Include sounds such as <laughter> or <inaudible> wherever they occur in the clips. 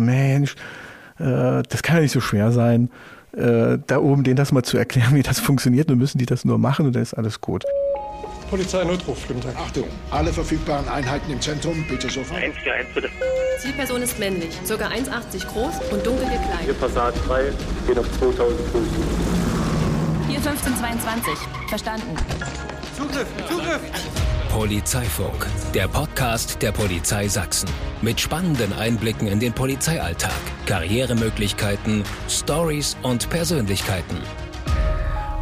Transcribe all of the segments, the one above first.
Mensch, äh, das kann ja nicht so schwer sein, äh, da oben denen das mal zu erklären, <laughs> wie das funktioniert. Dann müssen die das nur machen und dann ist alles gut. Polizeinotruf, guten Tag. Achtung, alle verfügbaren Einheiten im Zentrum, bitte sofort. 141 bitte. Zielperson ist männlich, ca. 1,80 groß und dunkel Hier gekleidet. Passat frei, geht auf 2000 Fuß. Hier 1522. Verstanden. Polizeifunk, der Podcast der Polizei Sachsen. Mit spannenden Einblicken in den Polizeialltag, Karrieremöglichkeiten, Stories und Persönlichkeiten.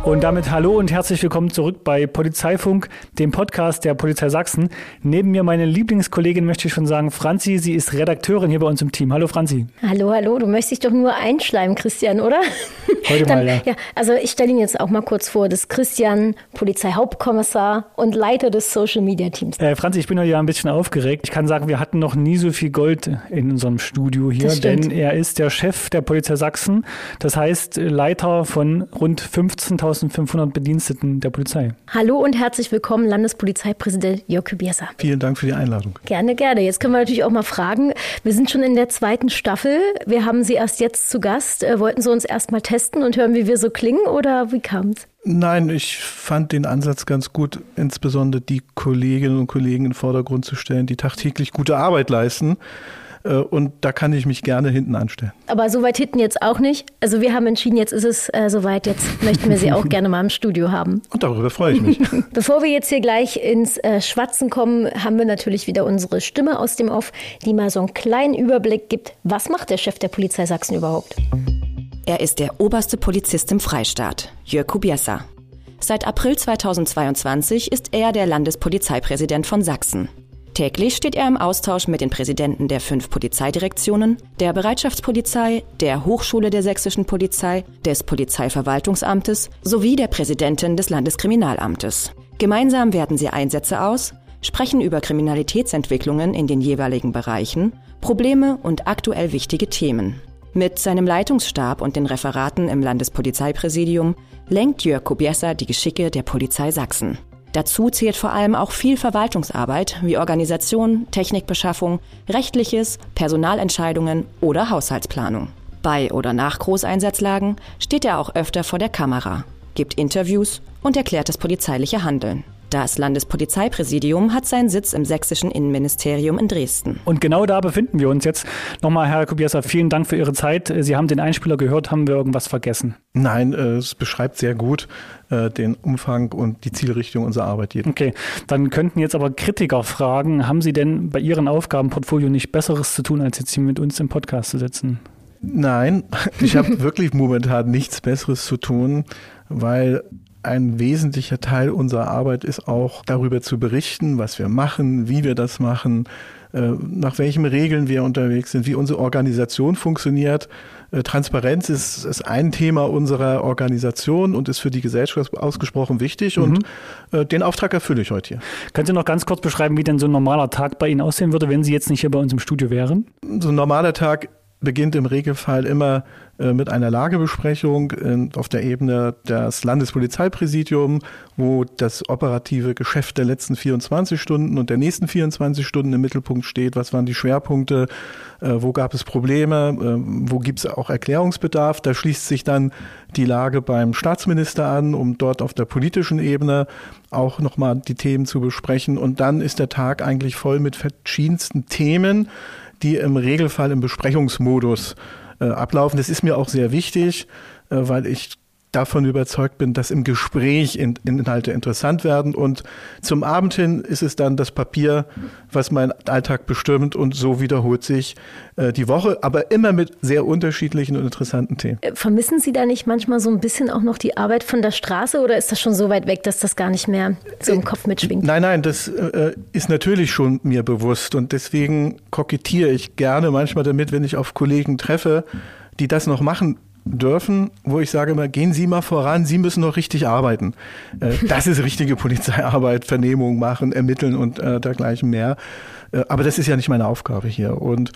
Und damit hallo und herzlich willkommen zurück bei Polizeifunk, dem Podcast der Polizei Sachsen. Neben mir meine Lieblingskollegin möchte ich schon sagen, Franzi, sie ist Redakteurin hier bei uns im Team. Hallo Franzi. Hallo, hallo, du möchtest dich doch nur einschleimen, Christian, oder? Heute mal, ja. ja. Also ich stelle ihn jetzt auch mal kurz vor. Das ist Christian, Polizeihauptkommissar und Leiter des Social Media Teams. Äh, Franzi, ich bin heute ja ein bisschen aufgeregt. Ich kann sagen, wir hatten noch nie so viel Gold in unserem Studio hier, denn er ist der Chef der Polizei Sachsen. Das heißt, Leiter von rund 15.500 Bediensteten der Polizei. Hallo und herzlich willkommen, Landespolizeipräsident Jörg Biesa. Vielen Dank für die Einladung. Gerne, gerne. Jetzt können wir natürlich auch mal fragen. Wir sind schon in der zweiten Staffel. Wir haben Sie erst jetzt zu Gast. Äh, wollten Sie uns erst mal testen und hören, wie wir so klingen oder wie kam es? Nein, ich fand den Ansatz ganz gut, insbesondere die Kolleginnen und Kollegen in den Vordergrund zu stellen, die tagtäglich gute Arbeit leisten. Äh, Und da kann ich mich gerne hinten anstellen. Aber so weit hinten jetzt auch nicht. Also wir haben entschieden, jetzt ist es äh, soweit. Jetzt möchten wir Sie auch <laughs> gerne mal im Studio haben. Und darüber freue ich mich. <laughs> Bevor wir jetzt hier gleich ins äh, Schwatzen kommen, haben wir natürlich wieder unsere Stimme aus dem Off, die mal so einen kleinen Überblick gibt. Was macht der Chef der Polizei Sachsen überhaupt? Er ist der oberste Polizist im Freistaat, Jörg Kubiesa. Seit April 2022 ist er der Landespolizeipräsident von Sachsen. Täglich steht er im Austausch mit den Präsidenten der fünf Polizeidirektionen, der Bereitschaftspolizei, der Hochschule der sächsischen Polizei, des Polizeiverwaltungsamtes sowie der Präsidentin des Landeskriminalamtes. Gemeinsam werten sie Einsätze aus, sprechen über Kriminalitätsentwicklungen in den jeweiligen Bereichen, Probleme und aktuell wichtige Themen. Mit seinem Leitungsstab und den Referaten im Landespolizeipräsidium lenkt Jörg Kobiesa die Geschicke der Polizei Sachsen. Dazu zählt vor allem auch viel Verwaltungsarbeit wie Organisation, Technikbeschaffung, rechtliches, Personalentscheidungen oder Haushaltsplanung. Bei oder nach Großeinsatzlagen steht er auch öfter vor der Kamera, gibt Interviews und erklärt das polizeiliche Handeln. Das Landespolizeipräsidium hat seinen Sitz im sächsischen Innenministerium in Dresden. Und genau da befinden wir uns jetzt. Nochmal, Herr Kubiesa, vielen Dank für Ihre Zeit. Sie haben den Einspieler gehört. Haben wir irgendwas vergessen? Nein, äh, es beschreibt sehr gut äh, den Umfang und die Zielrichtung unserer Arbeit jeden. Okay, dann könnten jetzt aber Kritiker fragen, haben Sie denn bei Ihrem Aufgabenportfolio nicht Besseres zu tun, als jetzt hier mit uns im Podcast zu sitzen? Nein, <laughs> ich habe wirklich momentan nichts Besseres zu tun, weil ein wesentlicher Teil unserer Arbeit ist auch darüber zu berichten, was wir machen, wie wir das machen, äh, nach welchen Regeln wir unterwegs sind, wie unsere Organisation funktioniert. Äh, Transparenz ist, ist ein Thema unserer Organisation und ist für die Gesellschaft ausgesprochen wichtig und äh, den Auftrag erfülle ich heute hier. Können Sie noch ganz kurz beschreiben, wie denn so ein normaler Tag bei Ihnen aussehen würde, wenn Sie jetzt nicht hier bei uns im Studio wären? So ein normaler Tag beginnt im Regelfall immer äh, mit einer Lagebesprechung äh, auf der Ebene des Landespolizeipräsidium, wo das operative Geschäft der letzten 24 Stunden und der nächsten 24 Stunden im Mittelpunkt steht. Was waren die Schwerpunkte? Äh, wo gab es Probleme? Äh, wo gibt es auch Erklärungsbedarf? Da schließt sich dann die Lage beim Staatsminister an, um dort auf der politischen Ebene auch nochmal die Themen zu besprechen. Und dann ist der Tag eigentlich voll mit verschiedensten Themen, die im Regelfall im Besprechungsmodus äh, ablaufen. Das ist mir auch sehr wichtig, äh, weil ich davon überzeugt bin, dass im Gespräch in, Inhalte interessant werden. Und zum Abend hin ist es dann das Papier, was meinen Alltag bestimmt. Und so wiederholt sich äh, die Woche, aber immer mit sehr unterschiedlichen und interessanten Themen. Äh, Vermissen Sie da nicht manchmal so ein bisschen auch noch die Arbeit von der Straße oder ist das schon so weit weg, dass das gar nicht mehr so im Kopf mitschwingt? Nein, nein, das äh, ist natürlich schon mir bewusst und deswegen kokettiere ich gerne manchmal damit, wenn ich auf Kollegen treffe, die das noch machen dürfen, wo ich sage immer, gehen Sie mal voran, Sie müssen noch richtig arbeiten. Äh, das ist richtige <laughs> Polizeiarbeit, Vernehmung machen, ermitteln und äh, dergleichen mehr. Äh, aber das ist ja nicht meine Aufgabe hier und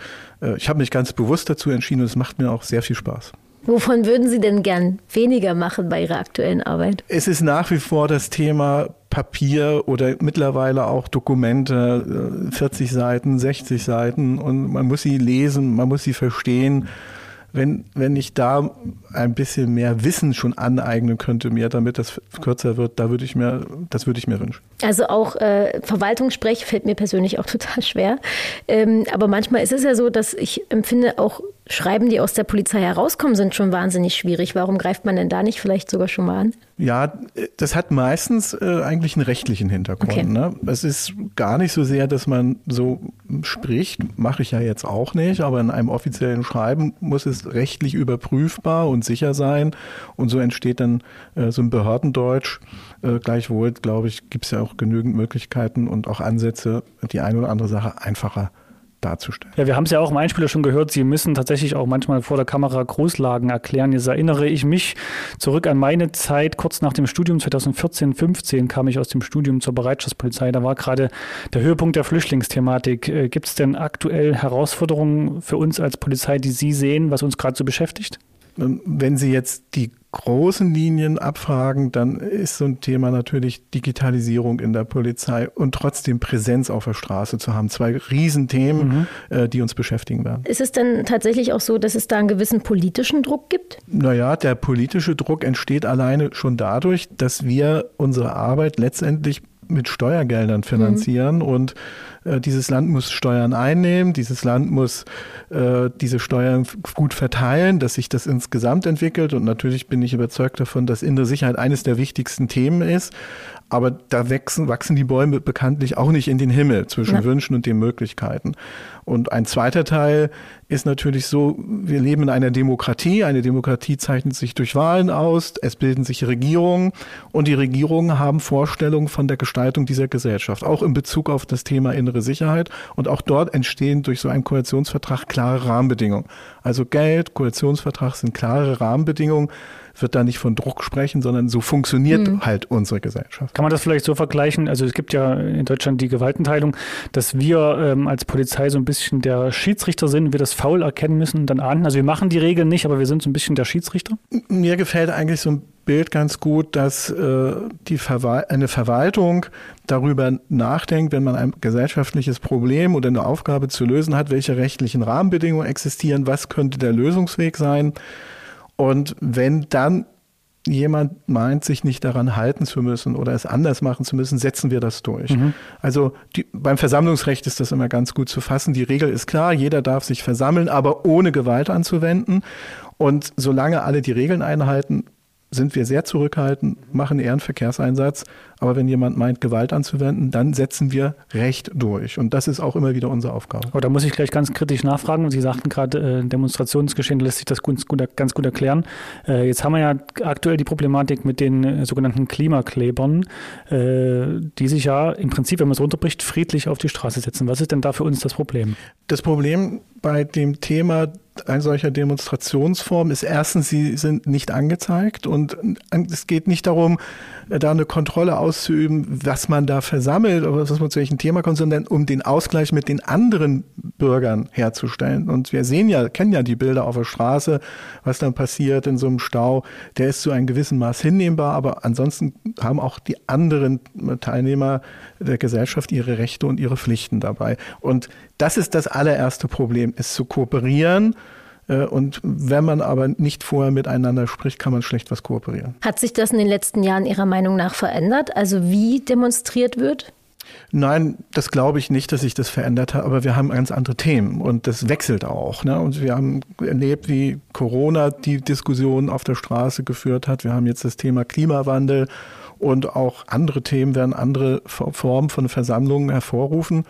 ich habe mich ganz bewusst dazu entschieden und es macht mir auch sehr viel Spaß. Wovon würden Sie denn gern weniger machen bei Ihrer aktuellen Arbeit? Es ist nach wie vor das Thema Papier oder mittlerweile auch Dokumente, 40 äh, Seiten, 60 Seiten und man muss sie lesen, man muss sie verstehen wenn, wenn ich da ein bisschen mehr Wissen schon aneignen könnte mir, damit das kürzer wird, da würde ich mir, das würde ich mir wünschen. Also auch äh, Verwaltungssprech fällt mir persönlich auch <laughs> total schwer. Ähm, aber manchmal ist es ja so, dass ich empfinde, auch Schreiben, die aus der Polizei herauskommen, sind schon wahnsinnig schwierig. Warum greift man denn da nicht vielleicht sogar schon mal an? Ja, das hat meistens äh, eigentlich einen rechtlichen Hintergrund. Okay. Ne? Es ist gar nicht so sehr, dass man so spricht, mache ich ja jetzt auch nicht, aber in einem offiziellen Schreiben muss es rechtlich überprüfbar und sicher sein. Und so entsteht dann äh, so ein Behördendeutsch. Äh, gleichwohl, glaube ich, gibt es ja auch genügend Möglichkeiten und auch Ansätze, die eine oder andere Sache einfacher darzustellen. Ja, wir haben es ja auch im Einspieler schon gehört, Sie müssen tatsächlich auch manchmal vor der Kamera Großlagen erklären. Jetzt erinnere ich mich zurück an meine Zeit, kurz nach dem Studium 2014, 15 kam ich aus dem Studium zur Bereitschaftspolizei. Da war gerade der Höhepunkt der Flüchtlingsthematik. Äh, Gibt es denn aktuell Herausforderungen für uns als Polizei, die Sie sehen, was uns gerade so beschäftigt? Ähm, wenn Sie jetzt die großen Linien abfragen, dann ist so ein Thema natürlich Digitalisierung in der Polizei und trotzdem Präsenz auf der Straße zu haben. Zwei Riesenthemen, mhm. Äh, die uns beschäftigen werden. Ist es denn tatsächlich auch so, dass es da einen gewissen politischen Druck gibt? Naja, der politische Druck entsteht alleine schon dadurch, dass wir unsere Arbeit letztendlich mit Steuergeldern finanzieren mhm. und äh, dieses Land muss Steuern einnehmen, dieses Land muss äh, diese Steuern gut verteilen, dass sich das insgesamt entwickelt. Und natürlich bin ich überzeugt davon, dass innere Sicherheit eines der wichtigsten Themen ist, aber da wachsen, wachsen die Bäume bekanntlich auch nicht in den Himmel zwischen ja. Wünschen und den Möglichkeiten. Und ein zweiter Teil ist natürlich so, wir leben in einer Demokratie. Eine Demokratie zeichnet sich durch Wahlen aus. Es bilden sich Regierungen und die Regierungen haben Vorstellungen von der Gestaltung dieser Gesellschaft, auch in Bezug auf das Thema innere Sicherheit. Und auch dort entstehen durch so einen Koalitionsvertrag klare Rahmenbedingungen. Also Geld, Koalitionsvertrag sind klare Rahmenbedingungen wird da nicht von Druck sprechen, sondern so funktioniert mhm. halt unsere Gesellschaft. Kann man das vielleicht so vergleichen? Also es gibt ja in Deutschland die Gewaltenteilung, dass wir ähm, als Polizei so ein bisschen der Schiedsrichter sind, wir das faul erkennen müssen und dann ahnden. Also wir machen die Regeln nicht, aber wir sind so ein bisschen der Schiedsrichter. Mir gefällt eigentlich so ein Bild ganz gut, dass äh, die Verwal eine Verwaltung darüber nachdenkt, wenn man ein gesellschaftliches Problem oder eine Aufgabe zu lösen hat, welche rechtlichen Rahmenbedingungen existieren, was könnte der Lösungsweg sein und wenn dann jemand meint, sich nicht daran halten zu müssen oder es anders machen zu müssen, setzen wir das durch. Mhm. Also die, beim Versammlungsrecht ist das immer ganz gut zu fassen. Die Regel ist klar, jeder darf sich versammeln, aber ohne Gewalt anzuwenden. Und solange alle die Regeln einhalten, sind wir sehr zurückhaltend, machen eher einen Verkehrseinsatz. Aber wenn jemand meint, Gewalt anzuwenden, dann setzen wir Recht durch. Und das ist auch immer wieder unsere Aufgabe. Aber da muss ich gleich ganz kritisch nachfragen. Sie sagten gerade, äh, Demonstrationsgeschehen lässt sich das ganz gut, ganz gut erklären. Äh, jetzt haben wir ja aktuell die Problematik mit den äh, sogenannten Klimaklebern, äh, die sich ja im Prinzip, wenn man es runterbricht, friedlich auf die Straße setzen. Was ist denn da für uns das Problem? Das Problem bei dem Thema ein solcher Demonstrationsform ist erstens, sie sind nicht angezeigt und es geht nicht darum, da eine Kontrolle auszuüben, was man da versammelt oder was man zu welchem Thema kommt, sondern um den Ausgleich mit den anderen Bürgern herzustellen. Und wir sehen ja, kennen ja die Bilder auf der Straße, was dann passiert in so einem Stau. Der ist zu einem gewissen Maß hinnehmbar, aber ansonsten haben auch die anderen Teilnehmer der Gesellschaft ihre Rechte und ihre Pflichten dabei. Und das ist das allererste Problem, ist zu kooperieren. Äh, und wenn man aber nicht vorher miteinander spricht, kann man schlecht was kooperieren. Hat sich das in den letzten Jahren Ihrer Meinung nach verändert? Also wie demonstriert wird? Nein, das glaube ich nicht, dass sich das verändert hat, aber wir haben ganz andere Themen und das wechselt auch. Ne? Und wir haben erlebt, wie Corona die Diskussion auf der Straße geführt hat. Wir haben jetzt das Thema Klimawandel und auch andere Themen werden andere Formen von Versammlungen hervorrufen.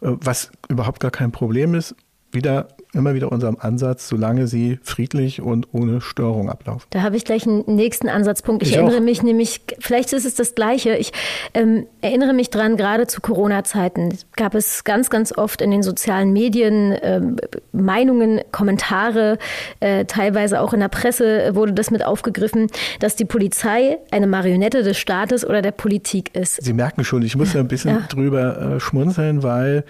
Äh, was überhaupt gar kein Problem ist. Wieder immer wieder unserem Ansatz, solange sie friedlich und ohne Störung ablaufen. Da habe ich gleich einen nächsten Ansatzpunkt. Ich, ich erinnere auch. mich nämlich, vielleicht ist es das Gleiche. Ich ähm, erinnere mich dran, gerade zu Corona-Zeiten gab es ganz, ganz oft in den sozialen Medien äh, Meinungen, Kommentare, äh, teilweise auch in der Presse wurde das mit aufgegriffen, dass die Polizei eine Marionette des Staates oder der Politik ist. Sie merken schon, ich muss ja ein bisschen <laughs> ja. drüber äh, schmunzeln, weil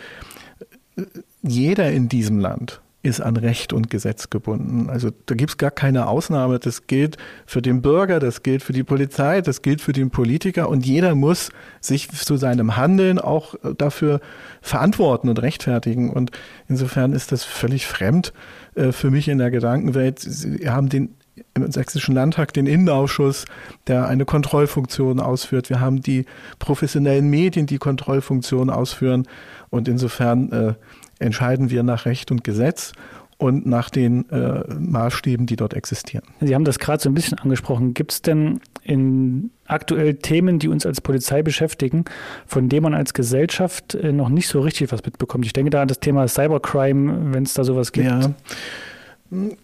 jeder in diesem Land ist an Recht und Gesetz gebunden. Also da gibt es gar keine Ausnahme. Das gilt für den Bürger, das gilt für die Polizei, das gilt für den Politiker und jeder muss sich zu seinem Handeln auch dafür verantworten und rechtfertigen. Und insofern ist das völlig fremd äh, für mich in der Gedankenwelt. Sie haben den im Sächsischen Landtag den Innenausschuss, der eine Kontrollfunktion ausführt. Wir haben die professionellen Medien, die Kontrollfunktion ausführen. Und insofern äh, entscheiden wir nach Recht und Gesetz und nach den äh, Maßstäben, die dort existieren. Sie haben das gerade so ein bisschen angesprochen. Gibt es denn in aktuell Themen, die uns als Polizei beschäftigen, von denen man als Gesellschaft äh, noch nicht so richtig was mitbekommt? Ich denke da an das Thema Cybercrime, wenn es da sowas gibt. Ja.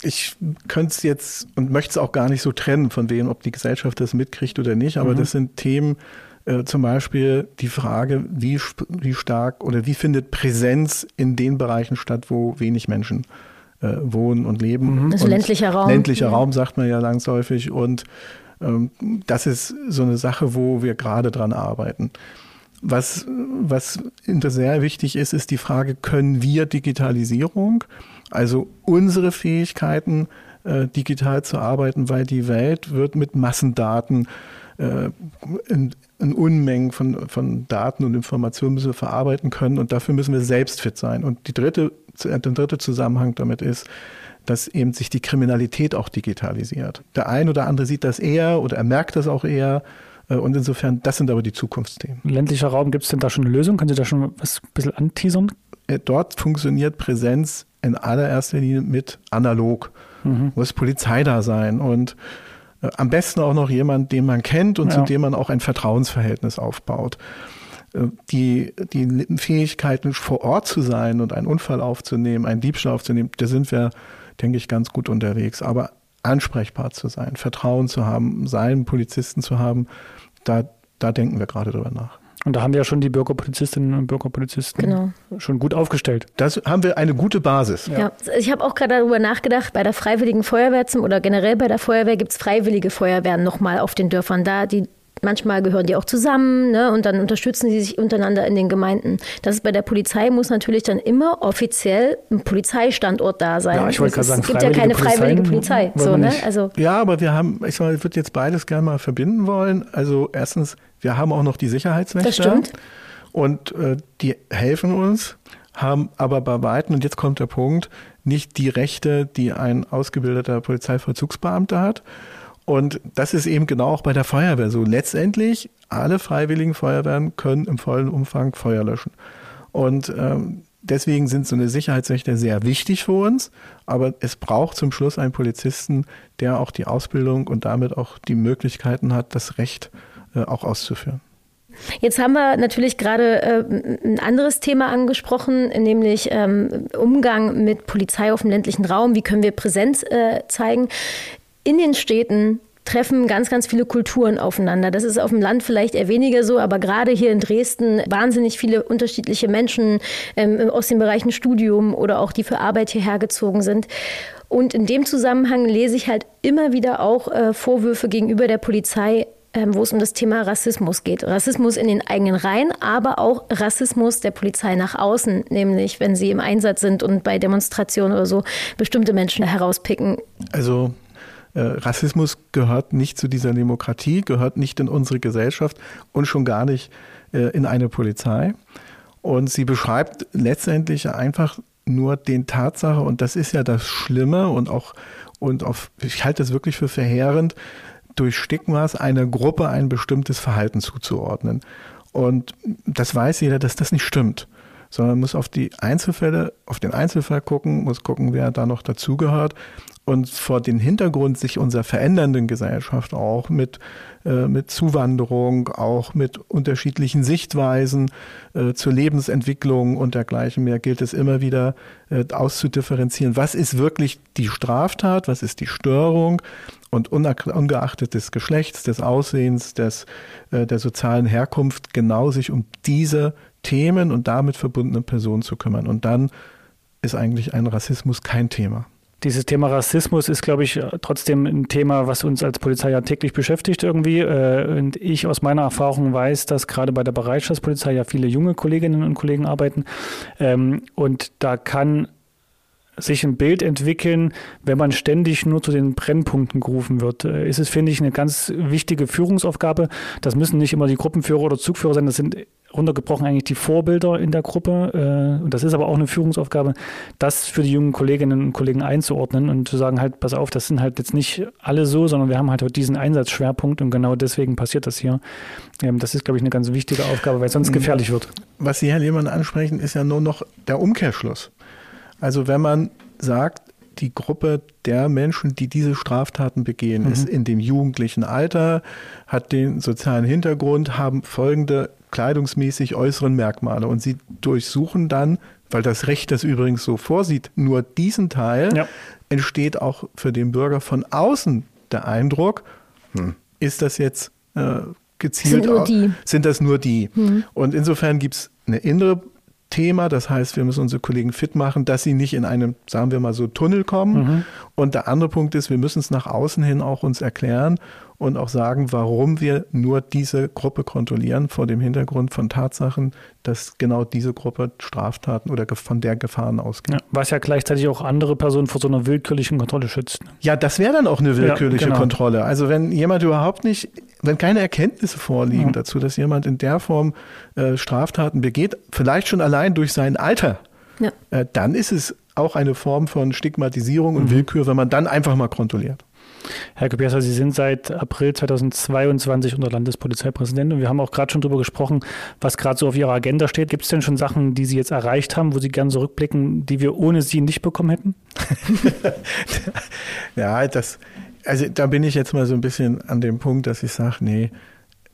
Ich könnte es jetzt und möchte es auch gar nicht so trennen von dem, ob die Gesellschaft das mitkriegt oder nicht, aber mhm. das sind Themen, äh, zum Beispiel die Frage, wie, wie stark oder wie findet Präsenz in den Bereichen statt, wo wenig Menschen äh, wohnen und leben. Mhm. Also und ländlicher Raum. Ländlicher ja. Raum sagt man ja langläufig und ähm, das ist so eine Sache, wo wir gerade dran arbeiten. Was, was sehr wichtig ist, ist die Frage, können wir Digitalisierung, also unsere Fähigkeiten, äh, digital zu arbeiten, weil die Welt wird mit Massendaten äh, in, in, Unmengen von, von Daten und Informationen müssen wir verarbeiten können und dafür müssen wir selbst fit sein. Und die dritte, der dritte Zusammenhang damit ist, dass eben sich die Kriminalität auch digitalisiert. Der ein oder andere sieht das eher oder er merkt das auch eher. Äh, und insofern, das sind aber die Zukunftsthemen. Ländlicher Raum, gibt es denn da schon eine Lösung? Können Sie da schon was ein bisschen anteasern? Äh, dort funktioniert Präsenz in allererster Linie mit analog. Mhm. Muss Polizei da sein und am besten auch noch jemand, den man kennt und ja. zu dem man auch ein Vertrauensverhältnis aufbaut. Die, die Fähigkeiten, vor Ort zu sein und einen Unfall aufzunehmen, einen Diebstahl aufzunehmen, da sind wir denke ich, ganz gut unterwegs. Aber ansprechbar zu sein, Vertrauen zu haben, seinen Polizisten zu haben, da, da denken wir gerade drüber nach. Und da haben wir ja schon die Bürgerpolizistinnen und Bürgerpolizisten genau. schon gut aufgestellt. Das haben wir eine gute Basis. Ja, ja ich habe auch gerade darüber nachgedacht, bei der Freiwilligen Feuerwehr zum, oder generell bei der Feuerwehr gibt es freiwillige Feuerwehren nochmal auf den Dörfern da, die Manchmal gehören die auch zusammen ne, und dann unterstützen sie sich untereinander in den Gemeinden. Das ist bei der Polizei muss natürlich dann immer offiziell ein Polizeistandort da sein. Ja, ich wollte gerade sagen, es gibt ja keine freiwillige Polizei. So, ne? also ja, aber wir haben, ich, sag ich würde jetzt beides gerne mal verbinden wollen. Also erstens, wir haben auch noch die Sicherheitswächter. Das stimmt. Und äh, die helfen uns, haben aber bei Weitem, und jetzt kommt der Punkt, nicht die Rechte, die ein ausgebildeter Polizeivollzugsbeamter hat. Und das ist eben genau auch bei der Feuerwehr so. Letztendlich, alle freiwilligen Feuerwehren können im vollen Umfang Feuer löschen. Und ähm, deswegen sind so eine Sicherheitsrechte sehr wichtig für uns. Aber es braucht zum Schluss einen Polizisten, der auch die Ausbildung und damit auch die Möglichkeiten hat, das Recht äh, auch auszuführen. Jetzt haben wir natürlich gerade äh, ein anderes Thema angesprochen, nämlich ähm, Umgang mit Polizei auf dem ländlichen Raum. Wie können wir Präsenz äh, zeigen? In den Städten treffen ganz, ganz viele Kulturen aufeinander. Das ist auf dem Land vielleicht eher weniger so, aber gerade hier in Dresden wahnsinnig viele unterschiedliche Menschen ähm, aus den Bereichen Studium oder auch die für Arbeit hierher gezogen sind. Und in dem Zusammenhang lese ich halt immer wieder auch äh, Vorwürfe gegenüber der Polizei, ähm, wo es um das Thema Rassismus geht. Rassismus in den eigenen Reihen, aber auch Rassismus der Polizei nach außen, nämlich wenn sie im Einsatz sind und bei Demonstrationen oder so bestimmte Menschen herauspicken. Also Rassismus gehört nicht zu dieser Demokratie, gehört nicht in unsere Gesellschaft und schon gar nicht äh, in eine Polizei. Und sie beschreibt letztendlich einfach nur den Tatsache, und das ist ja das Schlimme und auch, und auf, ich halte das wirklich für verheerend, durch Stigmas einer Gruppe ein bestimmtes Verhalten zuzuordnen. Und das weiß jeder, dass das nicht stimmt sondern muss auf die Einzelfälle, auf den Einzelfall gucken, muss gucken, wer da noch dazugehört und vor den Hintergrund sich unserer verändernden Gesellschaft auch mit, äh, mit Zuwanderung, auch mit unterschiedlichen Sichtweisen äh, zur Lebensentwicklung und dergleichen mehr gilt es immer wieder äh, auszudifferenzieren. Was ist wirklich die Straftat? Was ist die Störung? Und ungeachtet des Geschlechts, des Aussehens, des, äh, der sozialen Herkunft genau sich um diese Themen und damit verbundene Personen zu kümmern. Und dann ist eigentlich ein Rassismus kein Thema. Dieses Thema Rassismus ist, glaube ich, trotzdem ein Thema, was uns als Polizei ja täglich beschäftigt irgendwie. Äh, und ich aus meiner Erfahrung weiß, dass gerade bei der Bereitschaftspolizei ja viele junge Kolleginnen und Kollegen arbeiten. Ähm, und da kann sich ein Bild entwickeln, wenn man ständig nur zu den Brennpunkten gerufen wird. Äh, ist es, finde ich, eine ganz wichtige Führungsaufgabe. Das müssen nicht immer die Gruppenführer oder Zugführer sein, das sind runtergebrochen eigentlich die Vorbilder in der Gruppe. Äh, und das ist aber auch eine Führungsaufgabe, das für die jungen Kolleginnen und Kollegen einzuordnen und zu sagen halt, pass auf, das sind halt jetzt nicht alle so, sondern wir haben halt diesen Einsatzschwerpunkt und genau deswegen passiert das hier. Ähm, das ist, glaube ich, eine ganz wichtige Aufgabe, weil es sonst mhm. gefährlich wird. Was Sie, Herr Lehmann, ansprechen, ist ja nur noch der Umkehrschluss. Also wenn man sagt, die Gruppe der Menschen, die diese Straftaten begehen, mhm. ist in dem jugendlichen Alter, hat den sozialen Hintergrund, haben folgende kleidungsmäßig äußeren Merkmale und sie durchsuchen dann, weil das Recht das übrigens so vorsieht, nur diesen Teil, ja. entsteht auch für den Bürger von außen der Eindruck, hm, ist das jetzt äh, gezielt, sind, nur die. sind das nur die. Mhm. Und insofern gibt es eine innere Thema. Das heißt, wir müssen unsere Kollegen fit machen, dass sie nicht in einem, sagen wir mal so, Tunnel kommen. Mhm. Und der andere Punkt ist, wir müssen es nach außen hin auch uns erklären und auch sagen, warum wir nur diese Gruppe kontrollieren vor dem Hintergrund von Tatsachen, dass genau diese Gruppe Straftaten oder von der Gefahren ausgeht. Ja, was ja gleichzeitig auch andere Personen vor so einer willkürlichen Kontrolle schützt. Ja, das wäre dann auch eine willkürliche ja, genau. Kontrolle. Also wenn jemand überhaupt nicht, wenn keine Erkenntnisse vorliegen ja. dazu, dass jemand in der Form äh, Straftaten begeht, vielleicht schon allein durch sein Alter, äh, dann ist es auch eine Form von Stigmatisierung und mhm. Willkür, wenn man dann einfach mal kontrolliert. Herr Gebierser, Sie sind seit April 2022 unter Landespolizeipräsident und wir haben auch gerade schon darüber gesprochen, was gerade so auf Ihrer Agenda steht. Gibt es denn schon Sachen, die Sie jetzt erreicht haben, wo Sie gerne zurückblicken, die wir ohne Sie nicht bekommen hätten? <laughs> ja, das, also da bin ich jetzt mal so ein bisschen an dem Punkt, dass ich sage, nee,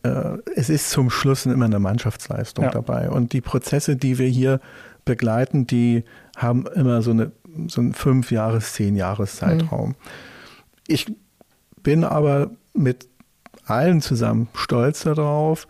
äh, es ist zum Schluss immer eine Mannschaftsleistung ja. dabei. Und die Prozesse, die wir hier begleiten, die haben immer so, eine, so einen fünf Jahres, zehn Jahres Zeitraum. Mhm. Ich bin aber mit allen zusammen stolz darauf,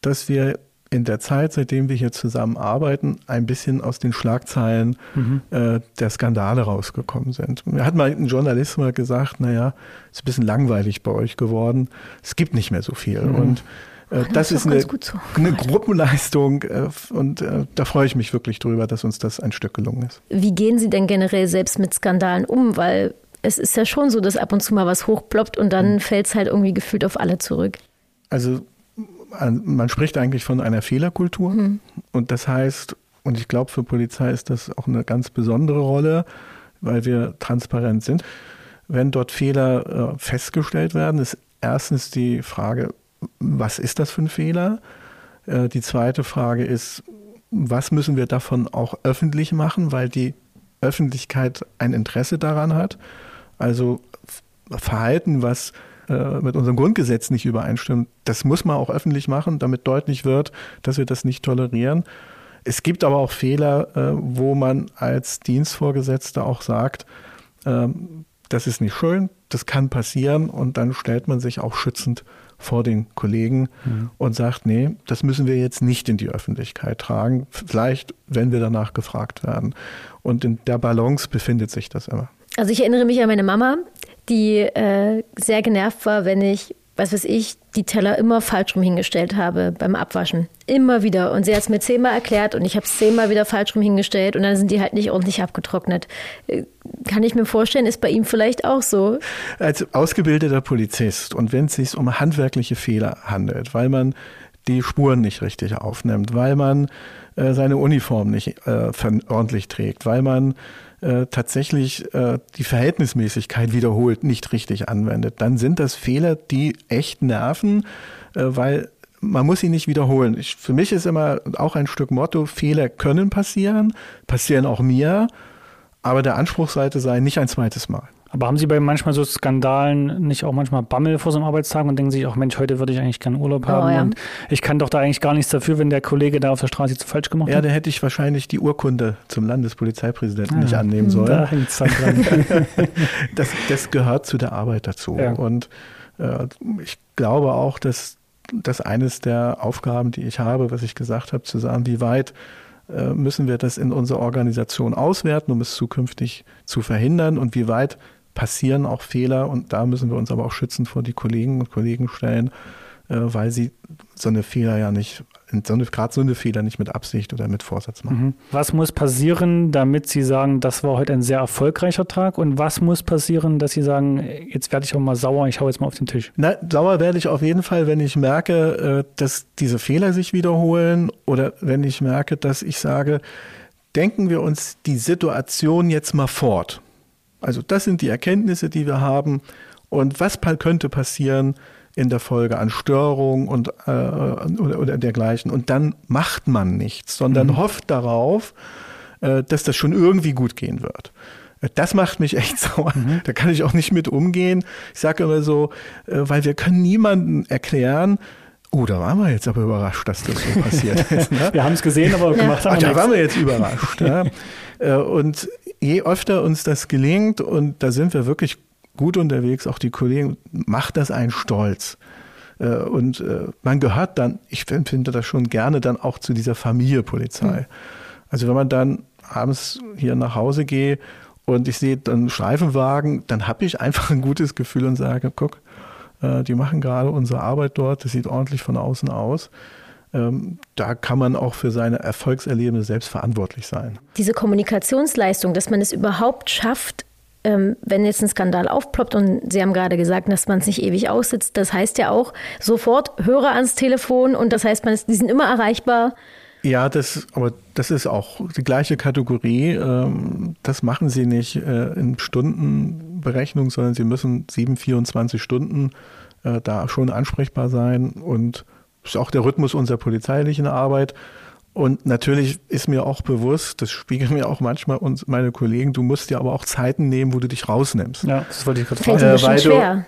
dass wir in der Zeit, seitdem wir hier zusammenarbeiten, ein bisschen aus den Schlagzeilen mhm. äh, der Skandale rausgekommen sind. Mir hat mal ein Journalist mal gesagt, naja, es ist ein bisschen langweilig bei euch geworden. Es gibt nicht mehr so viel. Mhm. Und äh, das, das, ist, eine, so. eine, Gruppenleistung äh, und äh, da freue ich mich wirklich drüber, dass uns das ein Stück gelungen ist. Wie gehen Sie denn generell selbst mit Skandalen um? Weil es ist ja schon so, dass ab und zu mal was hochploppt und dann mhm. fällt es halt irgendwie gefühlt auf alle zurück. Also man spricht eigentlich von einer Fehlerkultur mhm. und das heißt, und ich glaube für Polizei ist das auch eine ganz besondere Rolle, weil wir transparent sind. Wenn dort Fehler äh, festgestellt werden, ist erstens die Frage, was ist das für ein Fehler? Äh, die zweite Frage ist, was müssen wir davon auch öffentlich machen, weil die Öffentlichkeit ein Interesse daran hat. Also Verhalten, was äh, mit unserem Grundgesetz nicht übereinstimmt, das muss man auch öffentlich machen, damit deutlich wird, dass wir das nicht tolerieren. Es gibt aber auch Fehler, äh, wo man als Dienstvorgesetzter auch sagt, äh, das ist nicht schön, das kann passieren und dann stellt man sich auch schützend vor den Kollegen mhm. und sagt, nee, das müssen wir jetzt nicht in die Öffentlichkeit tragen. Vielleicht, wenn wir danach gefragt werden. Und in der Balance befindet sich das immer. Also ich erinnere mich an meine Mama, die äh, sehr genervt war, wenn ich, was weiß ich, die Teller immer falsch rum hingestellt habe beim Abwaschen. Immer wieder. Und sie hat es mir zehnmal erklärt und ich habe es zehnmal wieder falsch rum hingestellt und dann sind die halt nicht ordentlich abgetrocknet. Äh, kann ich mir vorstellen, ist bei ihm vielleicht auch so. Als ausgebildeter Polizist und wenn es sich um handwerkliche Fehler handelt, weil man die Spuren nicht richtig aufnimmt, weil man äh, seine Uniform nicht äh, ordentlich trägt, weil man äh, tatsächlich äh, die Verhältnismäßigkeit wiederholt nicht richtig anwendet, dann sind das Fehler, die echt nerven, äh, weil man muss sie nicht wiederholen. Ich, für mich ist immer auch ein Stück Motto, Fehler können passieren, passieren auch mir, aber der Anspruch sollte sein, nicht ein zweites Mal. Aber haben Sie bei manchmal so Skandalen nicht auch manchmal Bammel vor so einem Arbeitstag und denken sich auch, Mensch, heute würde ich eigentlich gerne Urlaub oh, haben ja. und ich kann doch da eigentlich gar nichts dafür, wenn der Kollege da auf der Straße zu falsch gemacht ja, hat? Ja, da hätte ich wahrscheinlich die Urkunde zum Landespolizeipräsidenten ja. nicht ah, annehmen sollen. Da hängt's dann dran. <laughs> das, das gehört zu der Arbeit dazu. Ja. Und äh, ich glaube auch, dass das eines der Aufgaben, die ich habe, was ich gesagt habe, zu sagen, wie weit äh, müssen wir das in unserer Organisation auswerten, um es zukünftig zu verhindern und wie weit passieren auch Fehler und da müssen wir uns aber auch schützend vor die Kollegen und Kollegen stellen, äh, weil sie so eine Fehler ja nicht so gerade so eine Fehler nicht mit Absicht oder mit Vorsatz machen. Mhm. Was muss passieren, damit Sie sagen, das war heute ein sehr erfolgreicher Tag? Und was muss passieren, dass Sie sagen, jetzt werde ich auch mal sauer, ich hau jetzt mal auf den Tisch? Na, sauer werde ich auf jeden Fall, wenn ich merke, äh, dass diese Fehler sich wiederholen oder wenn ich merke, dass ich sage, denken wir uns die Situation jetzt mal fort. Also das sind die Erkenntnisse, die wir haben. Und was könnte passieren in der Folge an Störungen und, äh, oder, oder dergleichen? Und dann macht man nichts, sondern mhm. hofft darauf, äh, dass das schon irgendwie gut gehen wird. Das macht mich echt <laughs> sauer. Mhm. Da kann ich auch nicht mit umgehen. Ich sage immer so, äh, weil wir können niemandem erklären, Oh, da waren wir jetzt aber überrascht, dass das so passiert ist. Ne? <laughs> wir haben es gesehen, aber gemacht haben Ach, da waren wir jetzt überrascht. ja. <laughs> Äh, und je öfter uns das gelingt, und da sind wir wirklich gut unterwegs, auch die Kollegen, macht das einen stolz. Äh, und äh, man gehört dann, ich empfinde das schon gerne, dann auch zu dieser Familie Polizei. Mhm. Also wenn man dann abends hier nach Hause geht und ich sehe dann Streifenwagen, dann habe ich einfach ein gutes Gefühl und sage, guck, äh, die machen gerade unsere Arbeit dort, das sieht ordentlich von außen aus. Ähm, da kann man auch für seine Erfolgserlebnisse selbst verantwortlich sein. Diese Kommunikationsleistung, dass man es überhaupt schafft, ähm, wenn jetzt ein Skandal aufploppt und Sie haben gerade gesagt, dass man es nicht ewig aussitzt, das heißt ja auch sofort Hörer ans Telefon und das heißt, man ist, die sind immer erreichbar. Ja, das, aber das ist auch die gleiche Kategorie. Ähm, das machen Sie nicht äh, in Stundenberechnung, sondern Sie müssen 7, 24 Stunden äh, da schon ansprechbar sein und das ist auch der Rhythmus unserer polizeilichen Arbeit. Und natürlich ist mir auch bewusst, das spiegeln mir auch manchmal uns, meine Kollegen, du musst dir aber auch Zeiten nehmen, wo du dich rausnimmst. Ja, das wollte ich gerade fragen. Fällt äh, schwer.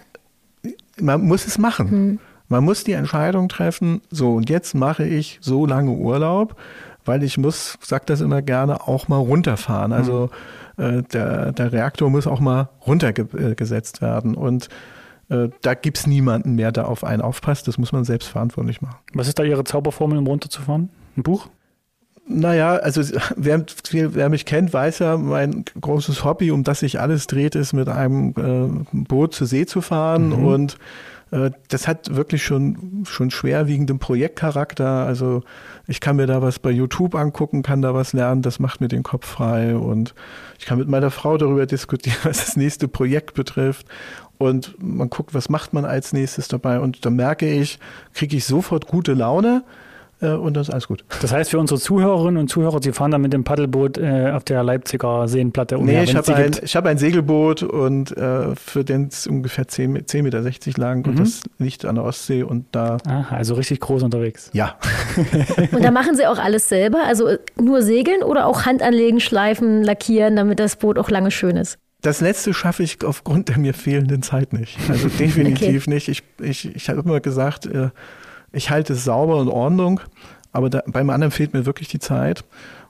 Du, man muss es machen. Hm. Man muss die Entscheidung treffen, so und jetzt mache ich so lange Urlaub, weil ich muss, sag das immer gerne, auch mal runterfahren. Also hm. äh, der, der Reaktor muss auch mal runtergesetzt werden. Und äh, da gibt es niemanden mehr, der auf einen aufpasst. Das muss man selbst verantwortlich machen. Was ist da Ihre Zauberformel, um runterzufahren? Ein Buch? Naja, also wer, wer, mich kennt, weiß ja, mein großes Hobby, um das sich alles dreht, ist mit einem äh, Boot zur See zu fahren. Mhm. Und äh, das hat wirklich schon, schon schwerwiegenden Projektcharakter. Also ich kann mir da was bei YouTube angucken, kann da was lernen, das macht mir den Kopf frei. Und ich kann mit meiner Frau darüber diskutieren, <laughs> was das nächste Projekt betrifft. Und man guckt, was macht man als nächstes dabei. Und da merke ich, kriege ich sofort gute Laune äh, und dann ist alles gut. Das heißt für unsere Zuhörerinnen und Zuhörer, Sie fahren dann mit dem Paddelboot äh, auf der Leipziger Seenplatte umher? Nee, ich habe ein, hab ein Segelboot und äh, für den ist ungefähr 10,60 10 Meter lang mhm. und das liegt an der Ostsee und da... Aha, also richtig groß unterwegs. Ja. <laughs> und da machen Sie auch alles selber? Also äh, nur segeln oder auch Hand anlegen, schleifen, lackieren, damit das Boot auch lange schön ist? Das letzte schaffe ich aufgrund der mir fehlenden Zeit nicht. Also <laughs> definitiv okay. nicht. Ich, ich, ich habe immer gesagt, äh, ich halte es sauber und Ordnung, aber da, beim anderen fehlt mir wirklich die Zeit.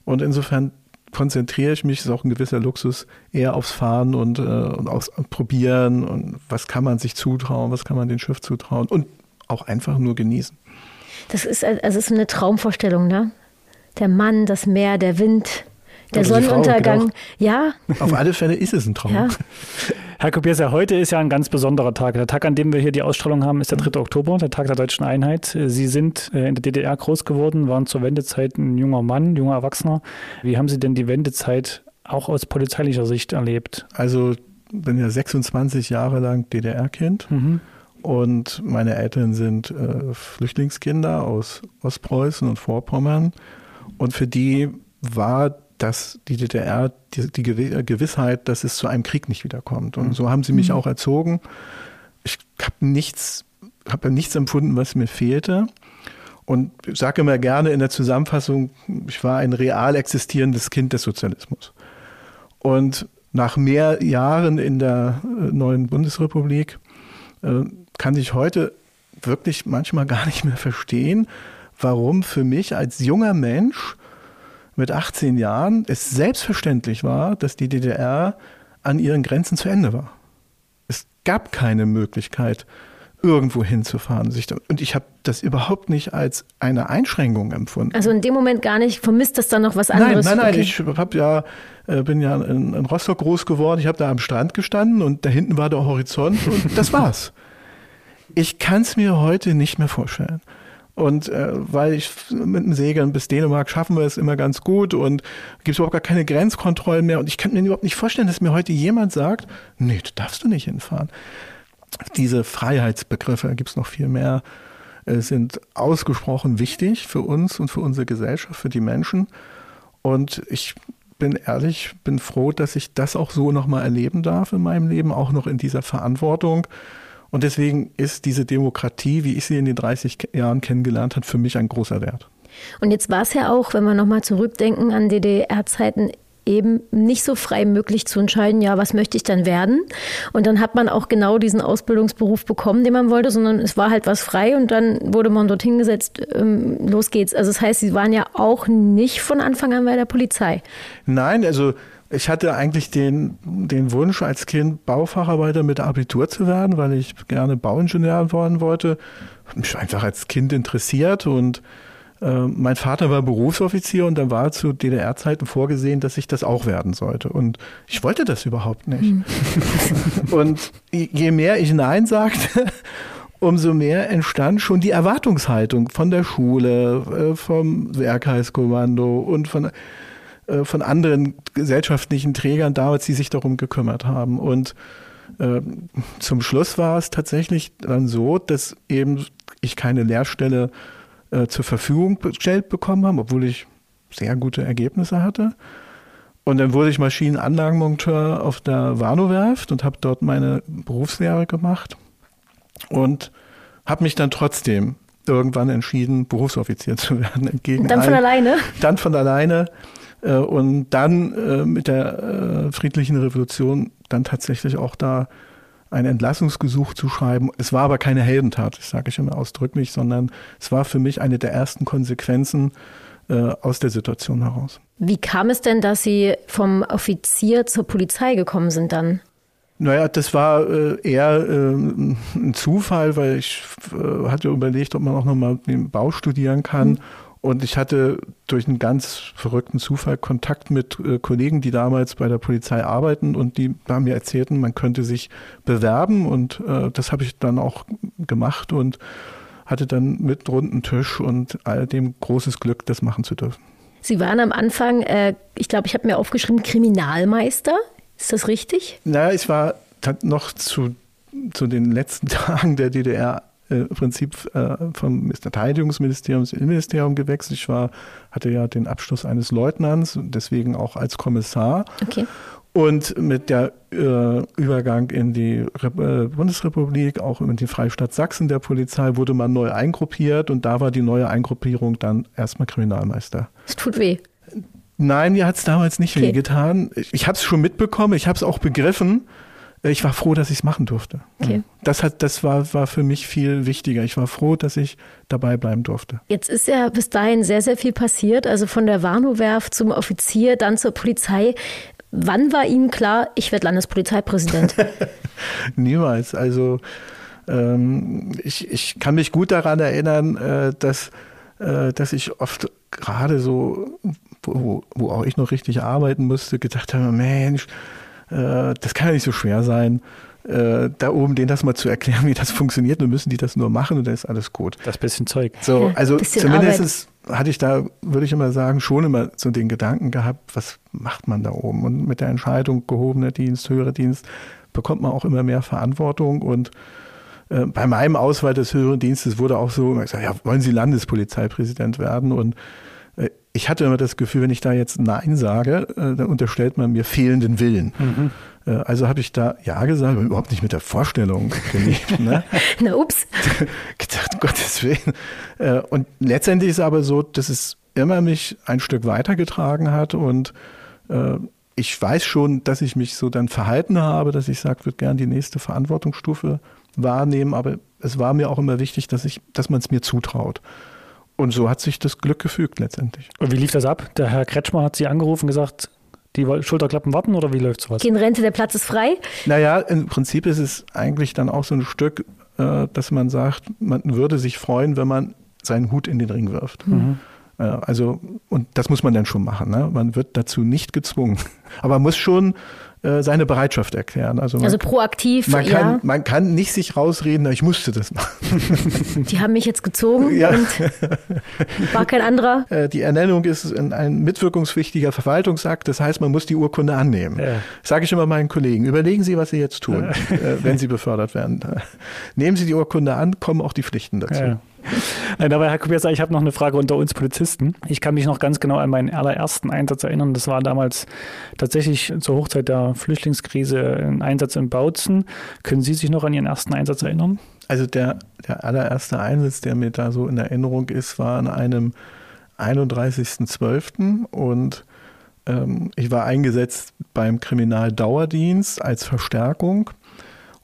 Und insofern konzentriere ich mich, ist auch ein gewisser Luxus, eher aufs Fahren und, äh, und aufs Probieren und was kann man sich zutrauen, was kann man dem Schiff zutrauen und auch einfach nur genießen. Das ist, also ist eine Traumvorstellung, ne? Der Mann, das Meer, der Wind, der Sonnenuntergang. Frau, ja. Auf alle Fälle ist es ein Traum. Ja. Herr Kopiesa, heute ist ja ein ganz besonderer Tag. Der Tag, an dem wir hier die Ausstrahlung haben, ist der 3. Oktober, der Tag der deutschen Einheit. Sie sind äh, in der DDR groß geworden, waren zur Wendezeit ein junger Mann, junger Erwachsener. Wie haben Sie denn die Wendezeit auch aus polizeilicher Sicht erlebt? Also bin ja 26 Jahre lang DDR-Kind. Mhm. Und meine Eltern sind äh, Flüchtlingskinder aus Ostpreußen und Vorpommern. Und für die war dass die DDR die, die Gewissheit, dass es zu einem Krieg nicht wiederkommt. Und so haben sie mich mhm. auch erzogen. Ich habe nichts, habe nichts empfunden, was mir fehlte. Und ich sage immer gerne in der Zusammenfassung, ich war ein real existierendes Kind des Sozialismus. Und nach mehr Jahren in der äh, neuen Bundesrepublik äh, kann ich heute wirklich manchmal gar nicht mehr verstehen, warum für mich als junger Mensch mit 18 Jahren es selbstverständlich war, dass die DDR an ihren Grenzen zu Ende war. Es gab keine Möglichkeit, irgendwo hinzufahren. Und ich habe das überhaupt nicht als eine Einschränkung empfunden. Also in dem Moment gar nicht, vermisst das dann noch was anderes? Nein, nein, nein, okay. ich hab ja, äh, bin ja in, in Rostock groß geworden, ich habe da am Strand gestanden und da hinten war der Horizont und das war's. <laughs> Ich kann es mir heute nicht mehr vorstellen. Und äh, weil ich mit dem Segeln bis Dänemark schaffen wir es immer ganz gut und gibt es überhaupt gar keine Grenzkontrollen mehr. Und ich kann mir überhaupt nicht vorstellen, dass mir heute jemand sagt, nee, du darfst du nicht hinfahren. Diese Freiheitsbegriffe, gibt es noch viel mehr, äh, sind ausgesprochen wichtig für uns und für unsere Gesellschaft, für die Menschen. Und ich bin ehrlich, bin froh, dass ich das auch so nochmal erleben darf in meinem Leben, auch noch in dieser Verantwortung. Und deswegen ist diese Demokratie, wie ich sie in den 30 Jahren kennengelernt habe, für mich ein großer Wert. Und jetzt war es ja auch, wenn wir nochmal zurückdenken an DDR-Zeiten, eben nicht so frei möglich zu entscheiden, ja, was möchte ich dann werden? Und dann hat man auch genau diesen Ausbildungsberuf bekommen, den man wollte, sondern es war halt was frei und dann wurde man dorthin gesetzt, ähm, los geht's. Also das heißt, Sie waren ja auch nicht von Anfang an bei der Polizei. Nein, also ich hatte eigentlich den, den Wunsch, als Kind Baufacharbeiter mit Abitur zu werden, weil ich gerne Bauingenieur werden wollte. Mich einfach als Kind interessiert und äh, mein Vater war Berufsoffizier und dann war zu DDR-Zeiten vorgesehen, dass ich das auch werden sollte. Und ich wollte das überhaupt nicht. Mhm. <laughs> und je mehr ich Nein sagte, <laughs> umso mehr entstand schon die Erwartungshaltung von der Schule, äh, vom Werkheitskommando und von, äh, von anderen gesellschaftlichen Trägern damals, die sich darum gekümmert haben. Und äh, zum Schluss war es tatsächlich dann so, dass eben ich keine Lehrstelle äh, zur Verfügung gestellt bekommen haben, obwohl ich sehr gute Ergebnisse hatte. Und dann wurde ich Maschinenanlagenmonteur auf der Warnow-Werft und habe dort meine Berufslehre gemacht und habe mich dann trotzdem irgendwann entschieden, Berufsoffizier zu werden. <laughs> Entgegen dann von alleine? Dann von alleine. Äh, und dann äh, mit der friedlichen Revolution dann tatsächlich auch da ein Entlassungsgesuch zu schreiben. Es war aber keine Heldentat, das sage ich immer ausdrücklich, sondern es war für mich eine der ersten Konsequenzen äh, aus der Situation heraus. Wie kam es denn, dass Sie vom Offizier zur Polizei gekommen sind dann? Naja, das war äh, eher äh, ein Zufall, weil ich äh, hatte überlegt, ob man auch nochmal den Bau studieren kann. Mhm. Und ich hatte durch einen ganz verrückten Zufall Kontakt mit äh, Kollegen, die damals bei der Polizei arbeiten und die haben mir erzählten, man könnte sich bewerben und äh, das habe ich dann auch gemacht und hatte dann mit runden Tisch und all dem großes Glück, das machen zu dürfen. Sie waren am Anfang, äh, ich glaube, ich habe mir aufgeschrieben, Kriminalmeister. Ist das richtig? Naja, ich war noch zu, zu den letzten <laughs> Tagen der DDR äh, im Prinzip äh, vom Verteidigungsministerium ins Innenministerium gewechselt. Ich war, hatte ja den Abschluss eines Leutnants, deswegen auch als Kommissar. Okay. Und mit der äh, Übergang in die Re äh, Bundesrepublik, auch in die Freistaat Sachsen der Polizei, wurde man neu eingruppiert und da war die neue Eingruppierung dann erstmal Kriminalmeister. Es tut weh. Nein, mir hat es damals nicht okay. weh getan. Ich, ich habe es schon mitbekommen, ich habe es auch begriffen ich war froh, dass ich es machen durfte. Okay. Das, hat, das war, war für mich viel wichtiger. Ich war froh, dass ich dabei bleiben durfte. Jetzt ist ja bis dahin sehr, sehr viel passiert. Also von der Warnow-Werft zum Offizier, dann zur Polizei. Wann war Ihnen klar, ich werde Landespolizeipräsident? <laughs> Niemals. Also ähm, ich, ich kann mich gut daran erinnern, äh, dass, äh, dass ich oft gerade so, wo, wo auch ich noch richtig arbeiten musste, gedacht habe, Mensch, äh, das kann ja nicht so schwer sein, äh, da oben denen das mal zu erklären, wie das funktioniert. Dann müssen die das nur machen und dann ist alles gut. Das bisschen Zeug. So, also zumindest hatte ich da, würde ich immer sagen, schon immer so den Gedanken gehabt, was macht man da oben? Und mit der Entscheidung gehobener Dienst, höherer Dienst, bekommt man auch immer mehr Verantwortung und äh, bei meinem Auswahl des höheren Dienstes wurde auch so gesagt, ja, wollen Sie Landespolizeipräsident werden? Und ich hatte immer das Gefühl, wenn ich da jetzt Nein sage, äh, dann unterstellt man mir fehlenden Willen. Mhm. Äh, also habe ich da Ja gesagt, aber überhaupt nicht mit der Vorstellung gelebt. Ne? <laughs> Na ups. <laughs> Gedacht, Gottes Willen. Äh, und letztendlich ist es aber so, dass es immer mich ein Stück weitergetragen hat und ich weiß schon, dass ich mich so dann verhalten habe, dass ich sage, würde gern die nächste Verantwortungsstufe wahrnehmen, aber es war mir auch immer wichtig, dass ich, dass man es mir zutraut. Und so hat sich das Glück gefügt letztendlich. Und wie lief das ab? Der Herr Kretschmer hat Sie angerufen und gesagt, die Schulterklappen warten oder wie läuft sowas? Gehen Rente, der Platz ist frei? Naja, im Prinzip ist es eigentlich dann auch so ein Stück, äh, dass man sagt, man würde sich freuen, wenn man seinen Hut in den Ring wirft. Mhm. Äh, also, und das muss man dann schon machen. Ne? Man wird dazu nicht gezwungen. <laughs> Aber man muss schon äh, seine Bereitschaft erklären. Also, man, also proaktiv, man kann, ja. Man kann nicht sich rausreden, ich musste das machen. <laughs> Die haben mich jetzt gezogen ja. und <laughs> war kein anderer. Äh, die Ernennung ist ein mitwirkungspflichtiger Verwaltungsakt, das heißt, man muss die Urkunde annehmen. Ja. Sage ich immer meinen Kollegen, überlegen Sie, was Sie jetzt tun, äh, wenn Sie befördert werden. Nehmen Sie die Urkunde an, kommen auch die Pflichten dazu. Nein, aber Herr Kubiasa, ich habe noch eine Frage unter uns Polizisten. Ich kann mich noch ganz genau an meinen allerersten Einsatz erinnern. Das war damals tatsächlich zur Hochzeit der Flüchtlingskrise ein Einsatz in Bautzen. Können Sie sich noch an Ihren ersten Einsatz erinnern? Also der, der allererste Einsatz, der mir da so in Erinnerung ist, war an einem 31.12. und ähm, ich war eingesetzt beim Kriminaldauerdienst als Verstärkung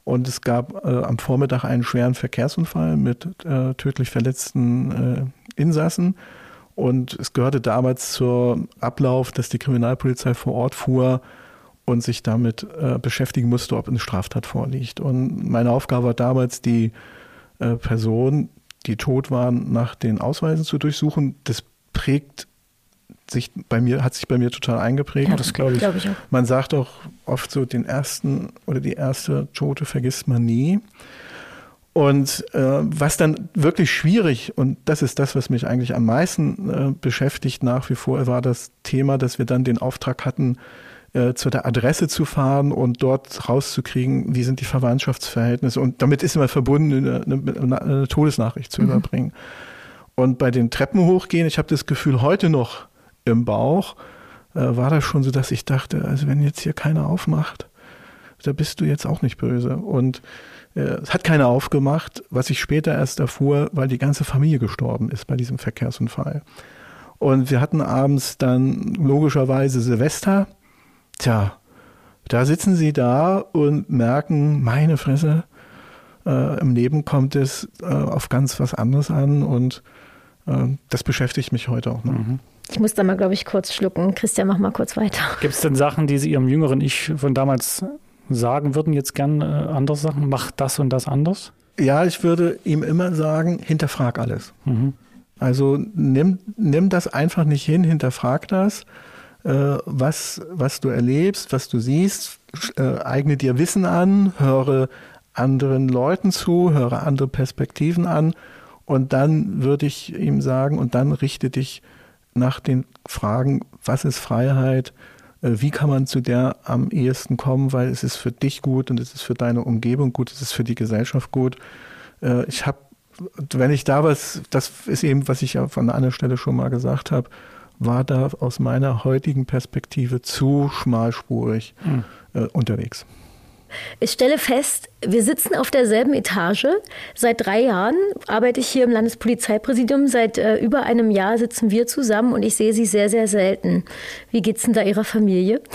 und es gab äh, am Vormittag einen schweren Verkehrsunfall mit äh, tödlich verletzten äh, Insassen. Und es gehörte damals zum Ablauf, dass die Kriminalpolizei vor Ort fuhr und sich damit äh, beschäftigen musste, ob eine Straftat vorliegt. Und meine Aufgabe war damals, die äh, Person, die tot waren, nach den Ausweisen zu durchsuchen. Das prägt sich bei mir, hat sich bei mir total eingeprägt. Ja, das glaube ich. Glaub ich auch. Man sagt auch oft so, den ersten oder die erste Tote vergisst man nie. Und äh, was dann wirklich schwierig, und das ist das, was mich eigentlich am meisten äh, beschäftigt nach wie vor, war das Thema, dass wir dann den Auftrag hatten, äh, zu der Adresse zu fahren und dort rauszukriegen, wie sind die Verwandtschaftsverhältnisse. Und damit ist immer verbunden, eine, eine, eine Todesnachricht zu mhm. überbringen. Und bei den Treppen hochgehen, ich habe das Gefühl, heute noch im Bauch, äh, war das schon so, dass ich dachte, also wenn jetzt hier keiner aufmacht, da bist du jetzt auch nicht böse. Und äh, es hat keiner aufgemacht, was ich später erst erfuhr, weil die ganze Familie gestorben ist bei diesem Verkehrsunfall. Und wir hatten abends dann logischerweise Silvester. Tja, da sitzen sie da und merken, meine Fresse, äh, im Leben kommt es äh, auf ganz was anderes an und äh, das beschäftigt mich heute auch noch. Mhm. Ich muss da mal, glaube ich, kurz schlucken. Christian, mach mal kurz weiter. Gibt es denn Sachen, die Sie Ihrem jüngeren Ich von damals sagen würden, jetzt gern äh, andere Sachen? Mach das und das anders? Ja, ich würde ihm immer sagen, hinterfrag alles. Mhm. Also nimm, nimm das einfach nicht hin, hinterfrag das, äh, was, was du erlebst, was du siehst, äh, eigne dir Wissen an, höre anderen Leuten zu, höre andere Perspektiven an und dann würde ich ihm sagen, und dann richte dich nach den Fragen, was ist Freiheit, äh, wie kann man zu der am ehesten kommen, weil es ist für dich gut und es ist für deine Umgebung gut, es ist für die Gesellschaft gut. Äh, ich habe, wenn ich da was, das ist eben, was ich ja von einer Stelle schon mal gesagt habe, war da aus meiner heutigen Perspektive zu schmalspurig mhm. äh, unterwegs. Ich stelle fest, wir sitzen auf derselben Etage. Seit drei Jahren arbeite ich hier im Landespolizeipräsidium. Seit äh, über einem Jahr sitzen wir zusammen und ich sehe Sie sehr, sehr selten. Wie geht es denn da Ihrer Familie? <laughs>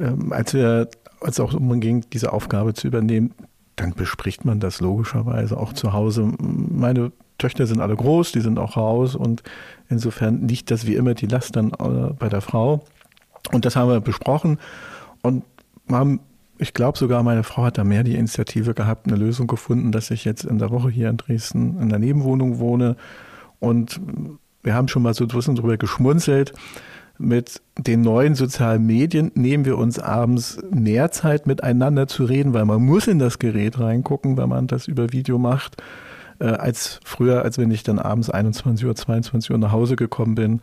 Ähm, als wir, als auch darum ging, diese Aufgabe zu übernehmen, dann bespricht man das logischerweise auch zu Hause. Meine Töchter sind alle groß, die sind auch raus und insofern liegt das wie immer die Last dann äh, bei der Frau. Und das haben wir besprochen und haben ich glaube sogar, meine Frau hat da mehr die Initiative gehabt, eine Lösung gefunden, dass ich jetzt in der Woche hier in Dresden in der Nebenwohnung wohne. Und wir haben schon mal so ein bisschen drüber geschmunzelt. Mit den neuen sozialen Medien nehmen wir uns abends mehr Zeit miteinander zu reden, weil man muss in das Gerät reingucken, wenn man das über Video macht, äh, als früher, als wenn ich dann abends 21 Uhr, 22 Uhr nach Hause gekommen bin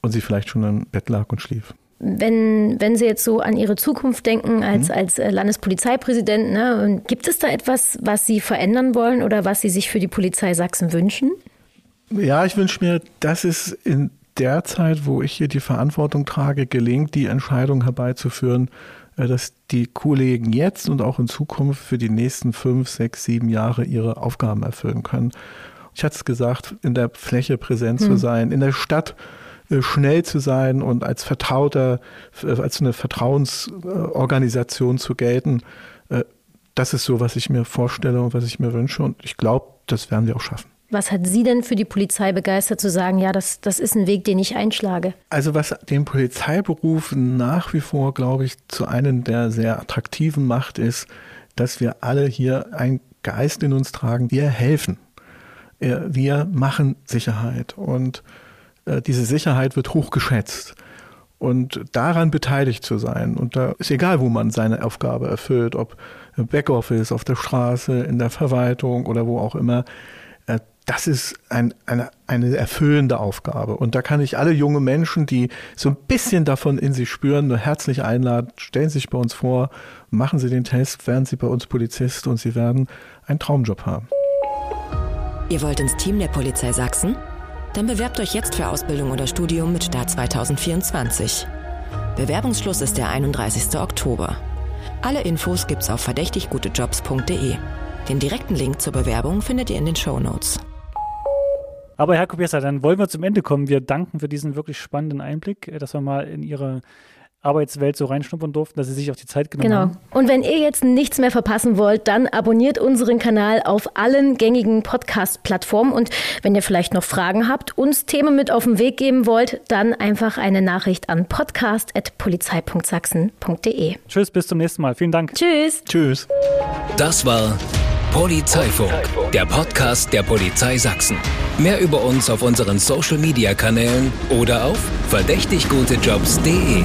und sie vielleicht schon im Bett lag und schlief wenn, wenn Sie jetzt so an Ihre Zukunft denken als, mhm. als äh, Landespolizeipräsident, ne, gibt es da etwas, was Sie verändern wollen oder was Sie sich für die Polizei Sachsen wünschen? Ja, ich wünsche mir, dass es in der Zeit, wo ich hier die Verantwortung trage, gelingt, die Entscheidung herbeizuführen, äh, dass die Kollegen jetzt und auch in Zukunft für die nächsten fünf, sechs, sieben Jahre ihre Aufgaben erfüllen können. Ich hatte es gesagt, in der Fläche präsent hm. zu sein, in der Stadt schnell zu sein und als Vertrauter, äh, als eine Vertrauensorganisation zu gelten. Äh, das ist so, was ich mir vorstelle und was ich mir wünsche. Und ich glaube, das werden wir auch schaffen. Was hat Sie denn für die Polizei begeistert zu sagen, ja, das, das ist ein Weg, den ich einschlage? Also was den Polizeiberuf nach wie vor, glaube ich, zu einem der sehr attraktiven macht, ist, dass wir alle hier einen Geist in uns tragen. Wir helfen. Wir machen Sicherheit. Und äh, diese Sicherheit wird hoch geschätzt. und daran beteiligt zu sein. Und da ist egal, wo man seine Aufgabe erfüllt, ob im Backoffice, auf der Straße, in der Verwaltung oder wo auch immer. Äh, das ist ein, eine, eine erfüllende Aufgabe. Und da kann ich alle junge Menschen, die so ein bisschen davon in sich spüren, nur herzlich einladen. Stellen Sie sich bei uns vor, machen Sie den Test, werden Sie bei uns Polizist und Sie werden einen Traumjob haben. Ihr wollt ins Team der Polizei Sachsen? Dann bewerbt euch jetzt für Ausbildung oder Studium mit Start 2024. Bewerbungsschluss ist der 31. Oktober. Alle Infos gibt's auf verdächtiggutejobs.de. Den direkten Link zur Bewerbung findet ihr in den Show Notes. Aber Herr Kubiesa, dann wollen wir zum Ende kommen. Wir danken für diesen wirklich spannenden Einblick, äh, dass wir mal in Ihre Arbeitswelt so reinschnuppern durften, dass Sie sich auch die Zeit genommen genau. haben. Genau. Und wenn ihr jetzt nichts mehr verpassen wollt, dann abonniert unseren Kanal auf allen gängigen Podcast-Plattformen. Und wenn ihr vielleicht noch Fragen habt, uns Themen mit auf den Weg geben wollt, dann einfach eine Nachricht an podcast.polizei.sachsen.de. Tschüss, bis zum nächsten Mal. Vielen Dank. Tschüss. Tschüss. Das war Polizeifunk, der Podcast der Polizei Sachsen. Mehr über uns auf unseren Social Media Kanälen oder auf verdächtiggutejobs.de.